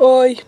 Oi.